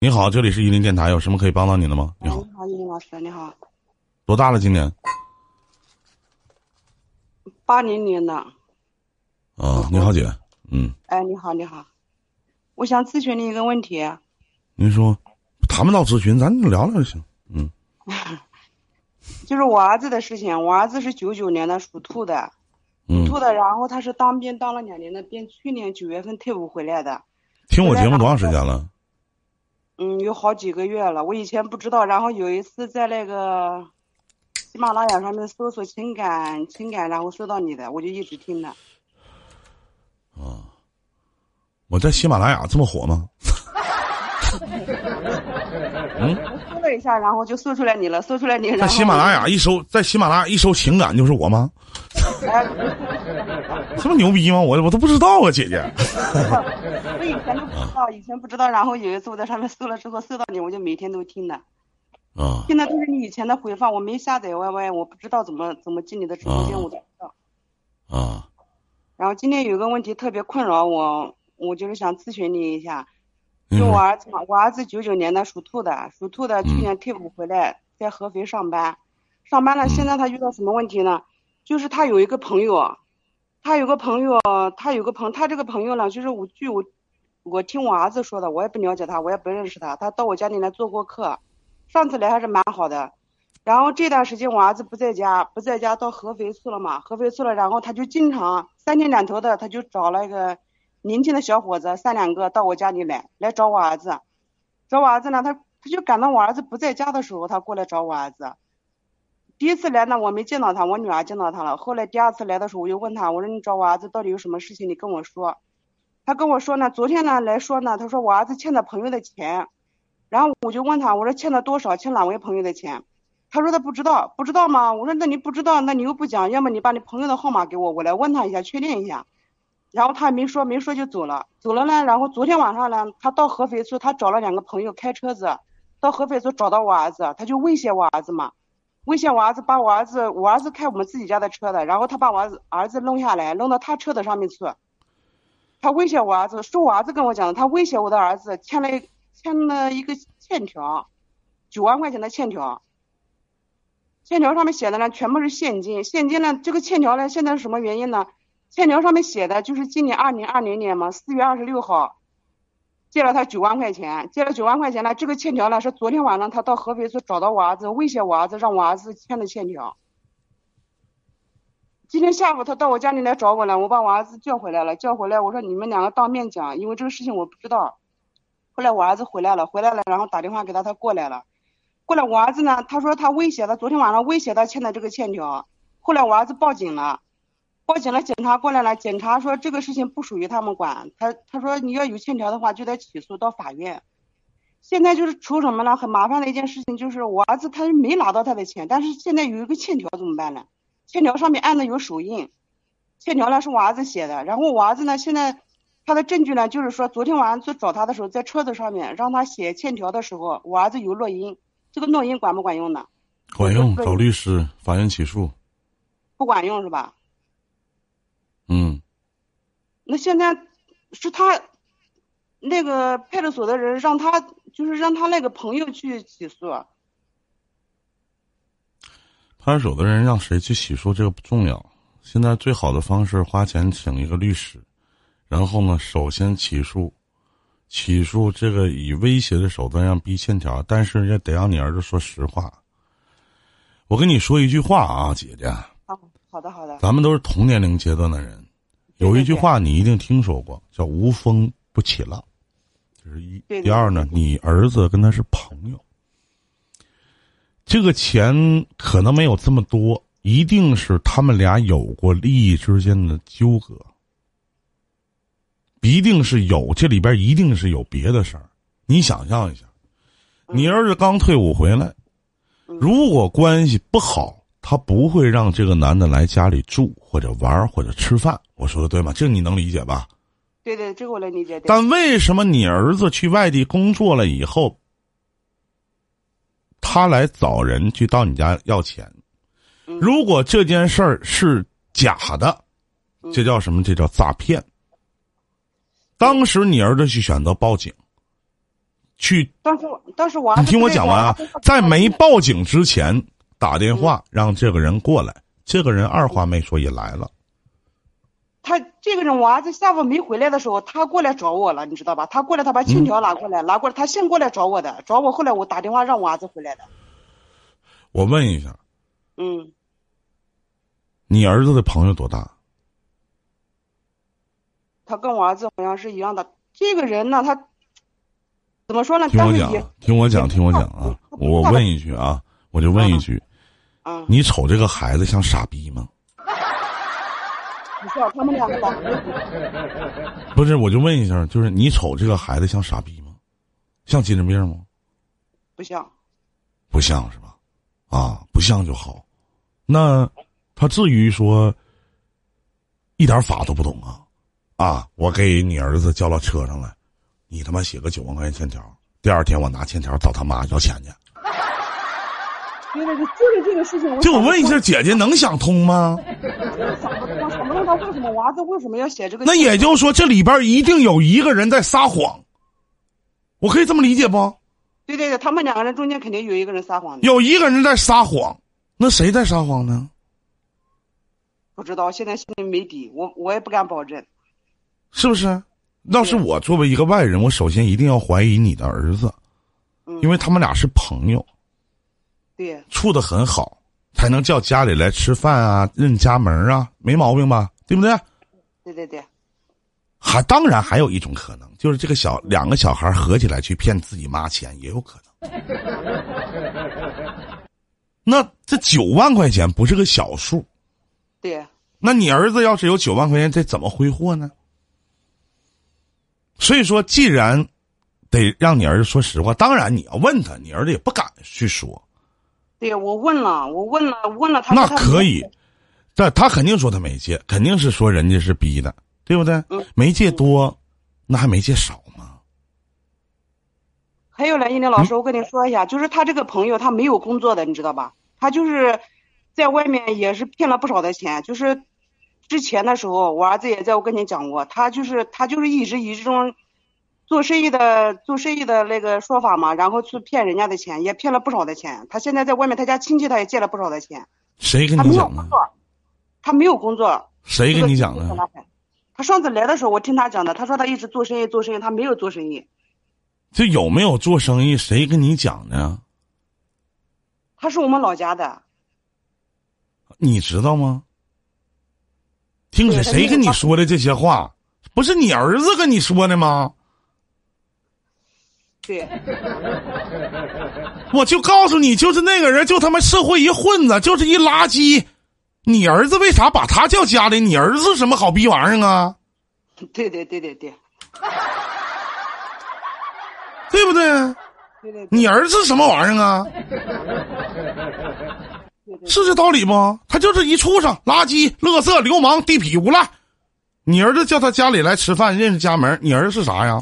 你好，这里是伊林电台，有什么可以帮到您的吗？你好，你好，伊林老师，你好，多大了？今年？八零年的。啊，你好，姐。嗯。哎，你好，你好，我想咨询你一个问题。您说，谈不到咨询，咱聊聊就行。嗯。就是我儿子的事情，我儿子是九九年的，属兔的，属兔的，然后他是当兵当了两年的兵，去年九月份退伍回来的。听我节目多长时间了？嗯，有好几个月了。我以前不知道，然后有一次在那个喜马拉雅上面搜索情感情感，然后搜到你的，我就一直听的。啊，我在喜马拉雅这么火吗？嗯，搜了一下，然后就搜出来你了，搜出来你。在喜马拉雅一搜，在喜马拉雅一搜情感就是我吗？这么牛逼吗？我我都不知道啊，姐姐。我以前都不知道，以前不知道，然后有一次我在上面搜了之后，搜到你，我就每天都听的。啊。听的都是你以前的回放，我没下载 YY，我不知道怎么怎么进你的直播间，我都不知道。啊。然后今天有个问题特别困扰我，我就是想咨询你一下。就我儿子嘛，我儿子九九年的，属兔的，属兔的，去年退伍回来，在合肥上班，上班了。现在他遇到什么问题呢？就是他有一个朋友，他有个朋友，他有个朋，他这个朋友呢，就是我据我，我听我儿子说的，我也不了解他，我也不认识他。他到我家里来做过客，上次来还是蛮好的。然后这段时间我儿子不在家，不在家到合肥去了嘛，合肥去了，然后他就经常三天两头的，他就找了一个年轻的小伙子，三两个到我家里来，来找我儿子，找我儿子呢，他他就赶到我儿子不在家的时候，他过来找我儿子。第一次来呢，我没见到他，我女儿见到他了。后来第二次来的时候，我就问他，我说你找我儿子到底有什么事情？你跟我说。他跟我说呢，昨天呢来说呢，他说我儿子欠他朋友的钱，然后我就问他，我说欠了多少？欠哪位朋友的钱？他说他不知道，不知道吗？我说那你不知道，那你又不讲，要么你把你朋友的号码给我，我来问他一下，确定一下。然后他也没说，没说就走了，走了呢。然后昨天晚上呢，他到合肥去，他找了两个朋友开车子到合肥去找到我儿子，他就威胁我儿子嘛。威胁我儿子，把我儿子，我儿子开我们自己家的车的，然后他把我儿子儿子弄下来，弄到他车的上面去。他威胁我儿子，是我儿子跟我讲的，他威胁我的儿子欠了欠了一个欠条，九万块钱的欠条。欠条上面写的呢，全部是现金，现金呢，这个欠条呢，现在是什么原因呢？欠条上面写的就是今年二零二零年嘛，四月二十六号。借了他九万块钱，借了九万块钱呢。这个欠条呢是昨天晚上他到合肥去找到我儿子，威胁我儿子，让我儿子签的欠条。今天下午他到我家里来找我了，我把我儿子叫回来了，叫回来我说你们两个当面讲，因为这个事情我不知道。后来我儿子回来了，回来了，然后打电话给他，他过来了。过来我儿子呢，他说他威胁他，昨天晚上威胁他欠的这个欠条。后来我儿子报警了。报警了，警察过来了。警察说这个事情不属于他们管。他他说你要有欠条的话，就得起诉到法院。现在就是出什么了？很麻烦的一件事情，就是我儿子他没拿到他的钱，但是现在有一个欠条怎么办呢？欠条上面按的有手印，欠条呢是我儿子写的。然后我儿子呢，现在他的证据呢，就是说昨天晚上去找他的时候，在车子上面让他写欠条的时候，我儿子有录音。这个录音管不管用呢？管用，找律师，法院起诉。不管用是吧？嗯，那现在是他那个派出所的人让他，就是让他那个朋友去起诉。派出所的人让谁去起诉这个不重要，现在最好的方式花钱请一个律师，然后呢，首先起诉，起诉这个以威胁的手段让逼欠条，但是也得让你儿子说实话。我跟你说一句话啊，姐姐。好的，好的。咱们都是同年龄阶段的人，有一句话你一定听说过，叫“无风不起浪”，这是一。第二呢，你儿子跟他是朋友，这个钱可能没有这么多，一定是他们俩有过利益之间的纠葛，一定是有，这里边一定是有别的事儿。你想象一下，你儿子刚退伍回来，如果关系不好。他不会让这个男的来家里住或者玩或者吃饭，我说的对吗？这你能理解吧？对对，这个我能理解。但为什么你儿子去外地工作了以后，他来找人去到你家要钱？如果这件事儿是假的，这叫什么？这叫诈骗。当时你儿子去选择报警，去。当时当时我你听我讲完啊，在没报警之前打电话让这个人过来，这个人二话没说也来了。他这个人，我儿子下午没回来的时候，他过来找我了，你知道吧？他过来，他把欠条拿过来，拿过来，他先过来找我的，找我，后来我打电话让我儿子回来的。我问一下，嗯，你儿子的朋友多大？他跟我儿子好像是一样的。这个人呢，他怎么说呢？听我讲，听我讲，听我讲啊！我问一句啊，我就问一句，啊，你瞅这个孩子像傻逼吗？不是，他们两个不是，我就问一下，就是你瞅这个孩子像傻逼吗？像精神病吗？不像，不像是吧？啊，不像就好。那他至于说一点法都不懂啊？啊，我给你儿子叫到车上来，你他妈写个九万块钱欠条，第二天我拿欠条找他妈要钱去。对对对，就是这个事情。就我问一下，姐姐能想通吗？想不通，想不通他为什么娃子为什么要写这个？那也就是说，这里边一定有一个人在撒谎。我可以这么理解不？对对对，他们两个人中间肯定有一个人撒谎。有一个人在撒谎，那谁在撒谎呢？不知道，现在心里没底，我我也不敢保证。是不是？要是我作为一个外人，我首先一定要怀疑你的儿子，因为他们俩是朋友。对，处的很好，才能叫家里来吃饭啊，认家门啊，没毛病吧？对不对？对对对。还当然还有一种可能，就是这个小两个小孩合起来去骗自己妈钱，也有可能。那这九万块钱不是个小数。对。那你儿子要是有九万块钱，这怎么挥霍呢？所以说，既然得让你儿子说实话，当然你要问他，你儿子也不敢去说。对，我问了，我问了，问了他。那可以，但他肯定说他没借，肯定是说人家是逼的，对不对？嗯。没借多，那还没借少吗？还有呢，英林老师，我跟你说一下，就是他这个朋友，他没有工作的，你知道吧？他就是在外面也是骗了不少的钱。就是之前的时候，我儿子也在我跟前讲过，他就是他就是一直以这种。做生意的做生意的那个说法嘛，然后去骗人家的钱，也骗了不少的钱。他现在在外面，他家亲戚他也借了不少的钱。谁跟你讲的？他没有工作。谁跟你讲的？他上次来的时候，我听他讲的。他说他一直做生意，做生意，他没有做生意。这有没有做生意？谁跟你讲的？他是我们老家的。你知道吗？听谁谁跟你说的这些话？不是你儿子跟你说的吗？对，我就告诉你，就是那个人，就他妈社会一混子，就是一垃圾。你儿子为啥把他叫家里？你儿子什么好逼玩意儿啊？对对对对对，对不对？对对，你儿子什么玩意儿啊？是这道理不？他就是一畜生、垃圾、乐色、流氓、地痞、无赖。你儿子叫他家里来吃饭，认识家门，你儿子是啥呀？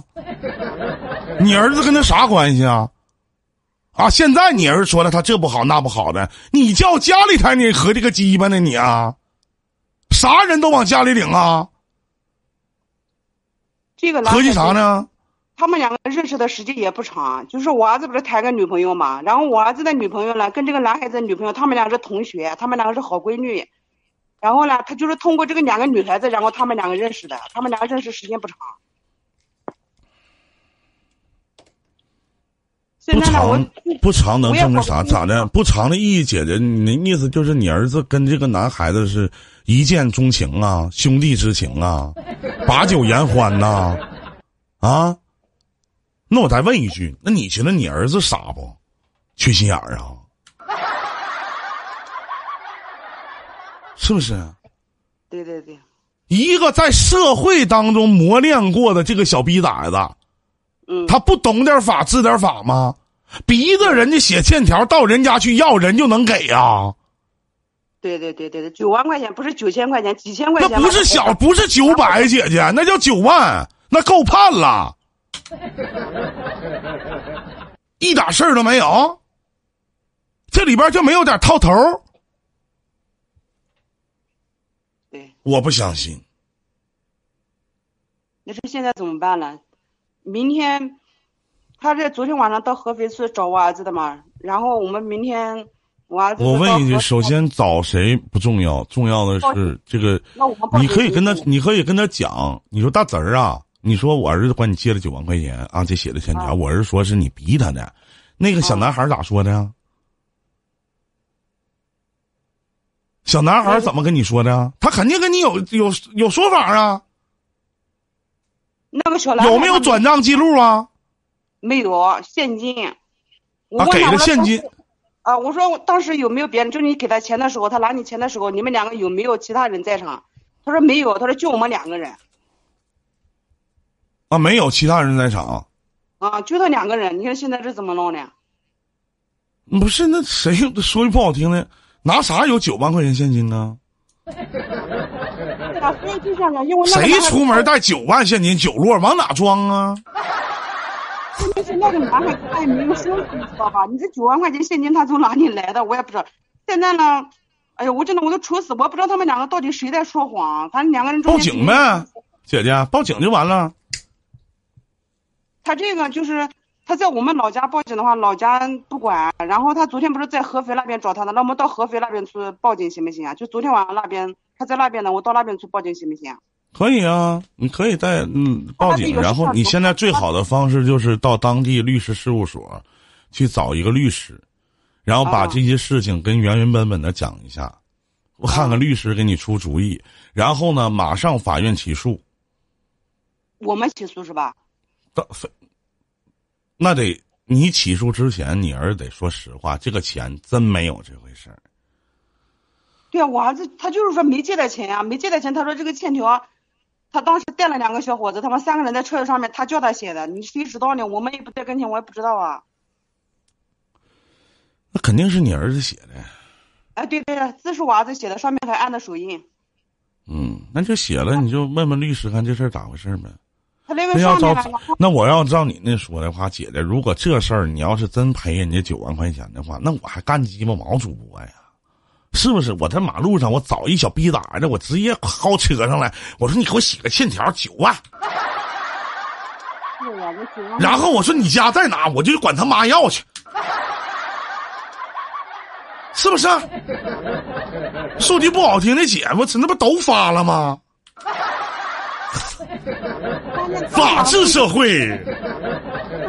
你儿子跟他啥关系啊？啊！现在你儿子说了，他这不好那不好的，你叫家里台，你合计个鸡巴呢你啊？啥人都往家里领啊？这个合计啥呢？他们两个认识的时间也不长，就是我儿子不是谈个女朋友嘛，然后我儿子的女朋友呢，跟这个男孩子的女朋友，他们俩是同学，他们两个是好闺蜜，然后呢，他就是通过这个两个女孩子，然后他们两个认识的，他们两个认识时间不长。不长不长能证明啥？咋的？不长的意义，姐姐，你的意思就是你儿子跟这个男孩子是一见钟情啊，兄弟之情啊，把酒言欢呐，啊？那我再问一句，那你觉得你儿子傻不？缺心眼儿啊？是不是？对对对，一个在社会当中磨练过的这个小逼崽子。他不懂点法治点法吗？逼着人家写欠条到人家去要人就能给呀？对对对对对，九万块钱不是九千块钱，几千块钱。那不是小，不是九百，姐姐，那叫九万，那够判了，一点事儿都没有。这里边就没有点套头？对，我不相信。那这现在怎么办呢？明天，他这昨天晚上到合肥去找我儿子的嘛，然后我们明天我儿子。我问一句，首先找谁不重要，重要的是这个。你可以跟他，你可以跟他讲，你说大侄儿啊，你说我儿子管你借了九万块钱啊，这写的欠条，我儿子说是你逼他的，那个小男孩咋说的呀？小男孩怎么跟你说的？他肯定跟你有有有说法啊。那个小男有没有转账记录啊？没有现金。啊，给了现金。啊，我说当时有没有别人？就是你给他钱的时候，他拿你钱的时候，你们两个有没有其他人在场？他说没有，他说就我们两个人。啊，没有其他人在场。啊，就他两个人。你看现在这怎么弄呢？不是，那谁说句不好听的？拿啥有九万块钱现金 呢？谁出门带九万现金？九摞往哪装啊？关键是那个男孩子他也没有说，你知道吧？你这九万块钱现金他从哪里来的？我也不知道。现在呢，哎呀，我真的我都愁死，我不知道他们两个到底谁在说谎。反正两个人报警呗，姐姐，报警就完了。他这个就是。他在我们老家报警的话，老家不管。然后他昨天不是在合肥那边找他的，那我们到合肥那边去报警行不行啊？就昨天晚上那边他在那边呢，我到那边去报警行不行？可以啊，你可以在嗯报警。然后你现在最好的方式就是到当地律师事务所去找一个律师，然后把这些事情跟原原本本的讲一下，我看看律师给你出主意。然后呢，马上法院起诉。我们起诉是吧？到非。那得你起诉之前，你儿子得说实话，这个钱真没有这回事儿。对啊，我儿子他就是说没借他钱呀，没借他钱。他说这个欠条，他当时带了两个小伙子，他们三个人在车子上面，他叫他写的。你谁知道呢？我们也不在跟前，我也不知道啊。那肯定是你儿子写的。哎，对对，字是我儿子写的，上面还按的手印。嗯，那就写了，你就问问律师，看这事儿咋回事呗。他那要照那我要照你那说的话，姐姐，如果这事儿你要是真赔人家九万块钱的话，那我还干鸡巴毛主播呀？是不是？我在马路上我找一小逼崽子，我直接薅车上来，我说你给我写个欠条九万，然后我说你家在哪，我就管他妈要去，是不是？说句不好听的，姐夫，这那不都发了吗？法治社会。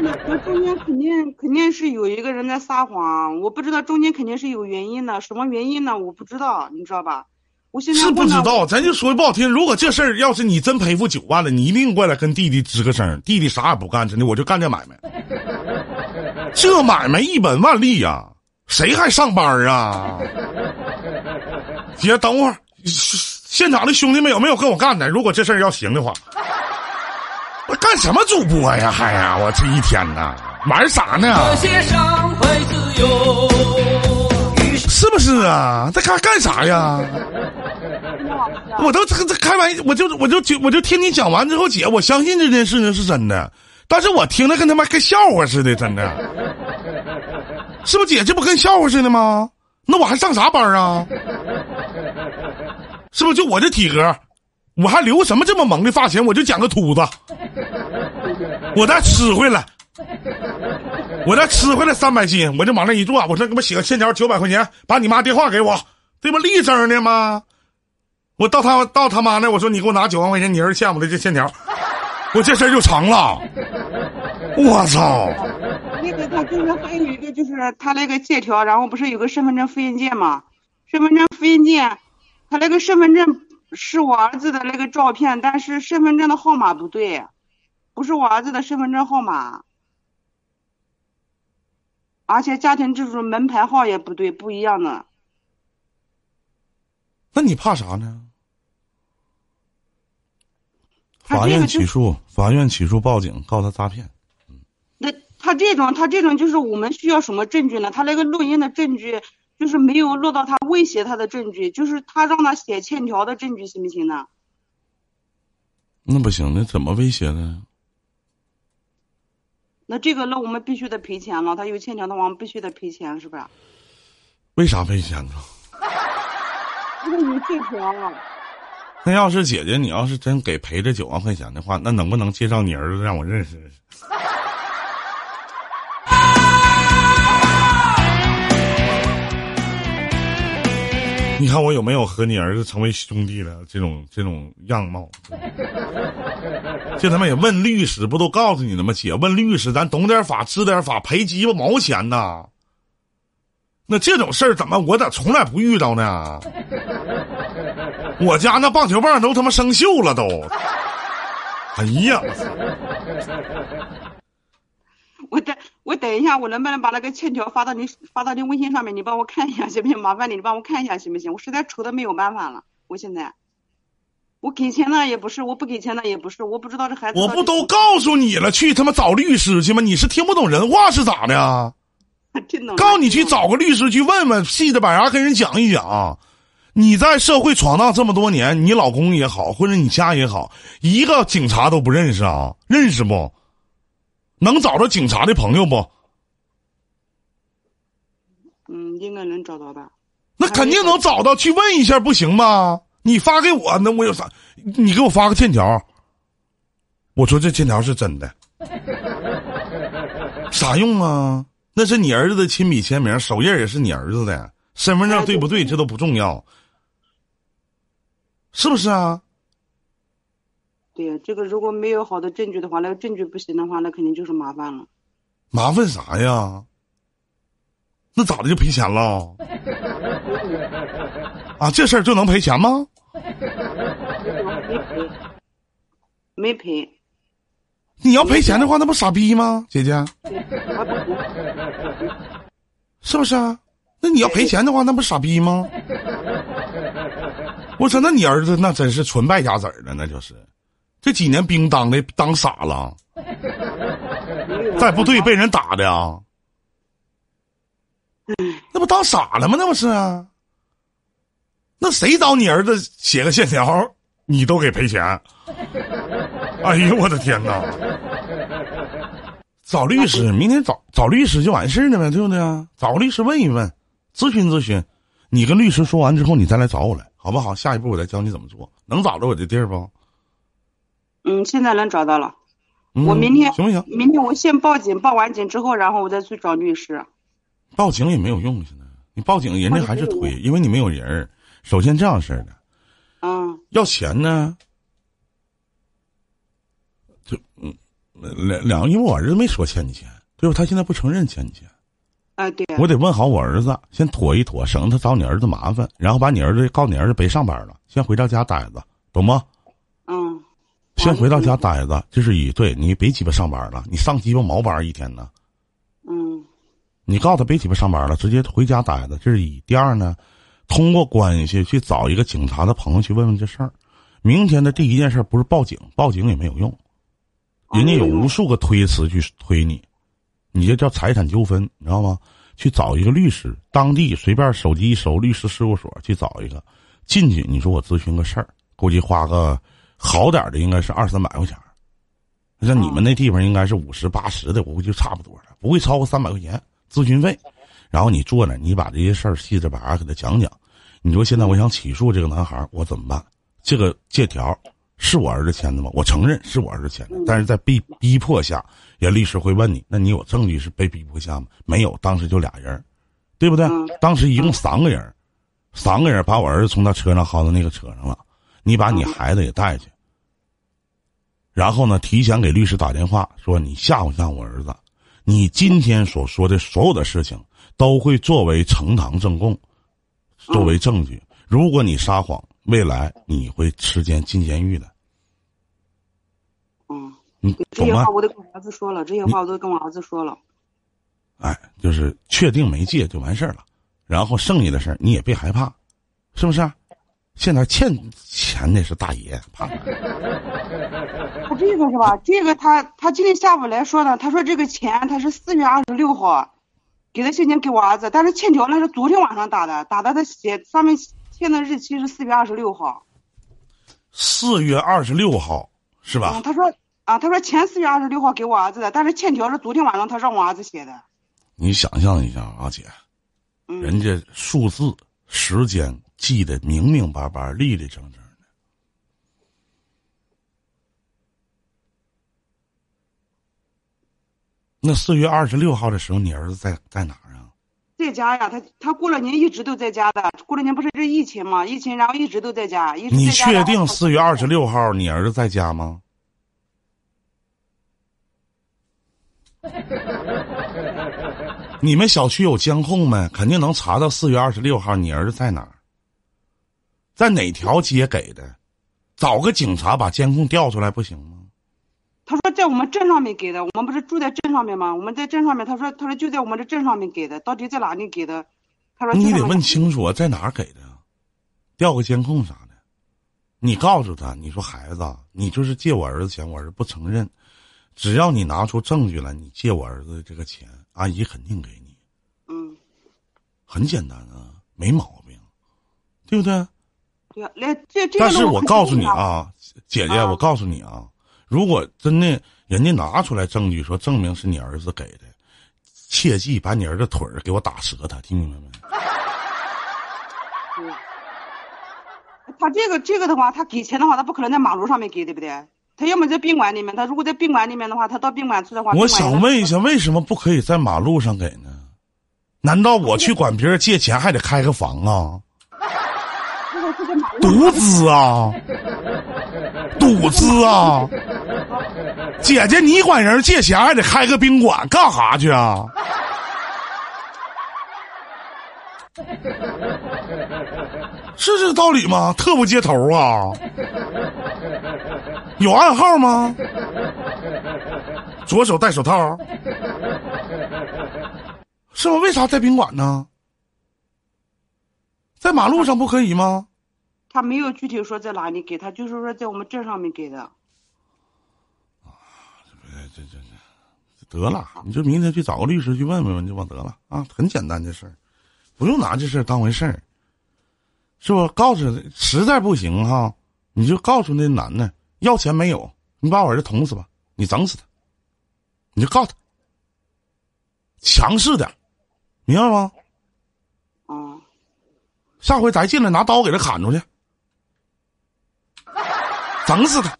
那中间肯定肯定是有一个人在撒谎，我不知道中间肯定是有原因的，什么原因呢？我不知道，你知道吧？我现在是不知道，咱就说句不好听，如果这事儿要是你真赔付九万了，你一定过来跟弟弟吱个声，弟弟啥也不干，真的我就干这买卖。这买卖一本万利呀，谁还上班啊？姐，等会儿，现场的兄弟们有没有跟我干的？如果这事儿要行的话。干什么主播呀？还呀！我这一天呐，玩啥呢？是不是啊？在干干啥呀？我都这这开玩笑，我就我就就我就听你讲完之后，姐，我相信这件事情是真的，但是我听着跟他妈跟笑话似的，真的，是不是姐？这不跟笑话似的吗？那我还上啥班啊？是不是就我这体格？我还留什么这么萌的发型？我就讲个秃子，我再吃回来，我再吃回来三百斤，我就往那一坐，我说给我写个欠条九百块钱，把你妈电话给我，这不立正的吗？我到他到他妈那，我说你给我拿九万块钱，你儿子欠我的这欠条，我这事儿就成了。我操！那个他就是还有一个就是他那个借条，然后不是有个身份证复印件吗？身份证复印件，他那个身份证。是我儿子的那个照片，但是身份证的号码不对，不是我儿子的身份证号码，而且家庭支柱门牌号也不对，不一样的。那你怕啥呢？法院起诉，法院起诉，报警告他诈骗。那他这种，他这种就是我们需要什么证据呢？他那个录音的证据。就是没有落到他威胁他的证据，就是他让他写欠条的证据，行不行呢？那不行，那怎么威胁呢？那这个，那我们必须得赔钱了。他有欠条的话，我们必须得赔钱，是不是？为啥赔钱呢？因为有借条。那要是姐姐，你要是真给赔这九万块钱的话，那能不能介绍你儿子让我认识认识？你看我有没有和你儿子成为兄弟的这种这种样貌？这他妈也问律师，不都告诉你了吗？姐，问律师，咱懂点法，知点法，赔鸡巴毛钱呐？那这种事儿怎么我咋从来不遇到呢？我家那棒球棒都他妈生锈了都。哎呀！我等我等一下，我能不能把那个欠条发到你发到你微信上面？你帮我看一下行不行？麻烦你，你帮我看一下行不行？我实在愁的没有办法了。我现在，我给钱了也不是，我不给钱了也不是，我不知道这孩子。我不都告诉你了，去他妈找律师去吗？你是听不懂人话是咋的？听懂。告诉你去找个律师去问问，细着把牙跟人讲一讲。你在社会闯荡这么多年，你老公也好，或者你家也好，一个警察都不认识啊？认识不？能找着警察的朋友不？嗯，应该能找到吧。那肯定能找到，去问一下不行吗？你发给我，那我有啥？你给我发个欠条。我说这欠条是真的，啥用啊？那是你儿子的亲笔签名，手印也是你儿子的，身份证对不对？这都不重要，是不是啊？对呀，这个如果没有好的证据的话，那个证据不行的话，那肯定就是麻烦了。麻烦啥呀？那咋的就赔钱了？啊，这事儿就能赔钱吗？没赔，没赔。你要赔钱的话，那不傻逼吗，姐姐？是不是啊？那你要赔钱的话，那不傻逼吗？我说，那你儿子那真是纯败家子儿了，那就是。这几年兵当的当傻了，在部队被人打的啊，那不当傻了吗？那不是啊？那谁找你儿子写个欠条，你都给赔钱？哎呦我的天哪！找律师，明天找找律师就完事儿了呗，对不对啊？找个律师问一问，咨询咨询。你跟律师说完之后，你再来找我来，好不好？下一步我再教你怎么做，能找着我的地儿不？嗯，现在能找到了。我明天行不行？明天我先报警，报完警之后，然后我再去找律师。报警也没有用，现在你报警，人家还是推，因为你没有人儿。首先这样式的，嗯，要钱呢，就嗯两两个，因为我儿子没说欠你钱，对吧？他现在不承认欠你钱。啊，对。我得问好我儿子，先妥一妥，省得他找你儿子麻烦，然后把你儿子告你儿子别上班了，先回到家待着，懂吗？嗯。先回到家待着，这是一对你别鸡巴上班了，你上鸡巴毛班一天呢？嗯，你告诉他别鸡巴上班了，直接回家待着，这是一。第二呢，通过关系去找一个警察的朋友去问问这事儿。明天的第一件事不是报警，报警也没有用，人家有无数个推辞去推你，你这叫财产纠纷，你知道吗？去找一个律师，当地随便手机一搜律师事务所去找一个，进去你说我咨询个事儿，估计花个。好点的应该是二三百块钱，像你们那地方应该是五十八十的，我估计就差不多了，不会超过三百块钱咨询费。然后你坐那，你把这些事儿细着把给他讲讲。你说现在我想起诉这个男孩，我怎么办？这个借条是我儿子签的吗？我承认是我儿子签的，但是在被逼迫下，人律师会问你，那你有证据是被逼迫下吗？没有，当时就俩人，对不对？当时一共三个人，三个人把我儿子从他车上薅到那个车上了。你把你孩子也带去，然后呢，提前给律师打电话说你吓唬吓唬我儿子，你今天所说的所有的事情都会作为呈堂证供，作为证据。如果你撒谎，未来你会吃监进监狱的。嗯，这些话我都跟我儿子说了，这些话我都跟我儿子说了。哎，就是确定没借就完事儿了，然后剩下的事儿你也别害怕，是不是？现在欠钱的是大爷，他这个是吧？这个他他今天下午来说呢，他说这个钱他是四月二十六号给的现金给我儿子，但是欠条那是昨天晚上打的，打的他写上面签的日期是四月二十六号。四月二十六号是吧？嗯，他说啊，他说前四月二十六号给我儿子的，但是欠条是昨天晚上他让我儿子写的。你想象一下啊，姐，人家数字时间。记得明明白白、立立正正的。那四月二十六号的时候，你儿子在在哪儿啊？在在家呀，他他过了年一直都在家的。过了年不是这疫情嘛？疫情然后一直都在家。一直你确定四月二十六号你儿子在家吗？你们小区有监控没？肯定能查到四月二十六号你儿子在哪儿，在哪条街给的？找个警察把监控调出来不行吗？他说在我们镇上面给的，我们不是住在镇上面吗？我们在镇上面，他说他说就在我们这镇上面给的，到底在哪里给的？他说你得问清楚啊，在哪儿给的？调个监控啥的，你告诉他，你说孩子，你就是借我儿子钱，我儿子不承认，只要你拿出证据来，你借我儿子这个钱，阿姨肯定给你。嗯，很简单啊，没毛病，对不对？对啊，来这这。但是我告诉你啊，姐姐，我告诉你啊。如果真的人家拿出来证据说证明是你儿子给的，切记把你儿子腿儿给我打折他，听明白没？他这个这个的话，他给钱的话，他不可能在马路上面给，对不对？他要么在宾馆里面，他如果在宾馆里面的话，他到宾馆去的话，我想问一下，为什么不可以在马路上给呢？难道我去管别人借钱还得开个房啊？独资啊！赌资啊！姐姐，你管人借钱还得开个宾馆干哈去啊？是这道理吗？特不接头啊！有暗号吗？左手戴手套，是吗？为啥在宾馆呢？在马路上不可以吗？他没有具体说在哪里给他，就是说在我们镇上面给的。啊，这这这，得了，你就明天去找个律师去问问就完得了啊，很简单的事儿，不用拿这事儿当回事儿，是不？告诉他，实在不行哈，你就告诉那男的要钱没有，你把我儿子捅死吧，你整死他，你就告他，强势点，明白吗？嗯。下回咱进来拿刀给他砍出去。整死他！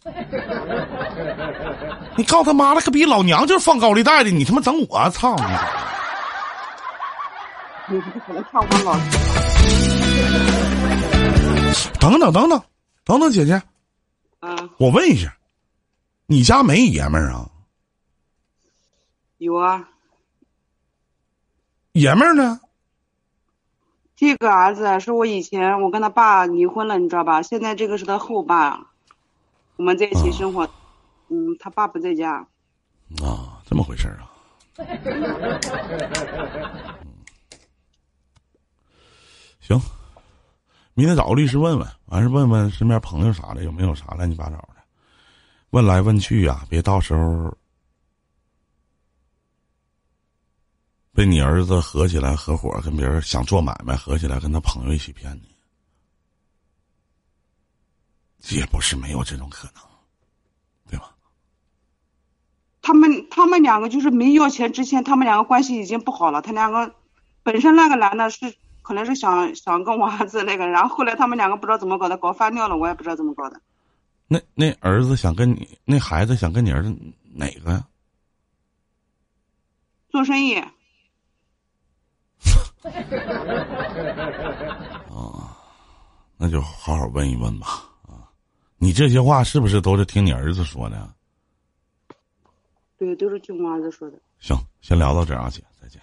你告他妈了个逼！老娘就是放高利贷的，你他妈整我！操你！等等等等等等，姐姐。啊。我问一下，你家没爷们儿啊？有啊。爷们儿呢？这个儿子是我以前我跟他爸离婚了，你知道吧？现在这个是他后爸。我们在一起生活，嗯，他爸不在家。啊，这么回事啊？行，明天找个律师问问，完事问问身边朋友啥的有没有啥乱七八糟的，问来问去呀，别到时候被你儿子合起来合伙跟别人想做买卖，合起来跟他朋友一起骗你。也不是没有这种可能，对吧？他们他们两个就是没要钱之前，他们两个关系已经不好了。他两个本身那个男的是可能是想想跟我儿子那个，然后后来他们两个不知道怎么搞的，搞翻掉了，我也不知道怎么搞的。那那儿子想跟你，那孩子想跟你儿子哪个呀？做生意。啊，那就好好问一问吧。你这些话是不是都是听你儿子说的？对，都是听我儿子说的。行，先聊到这儿啊，姐，再见。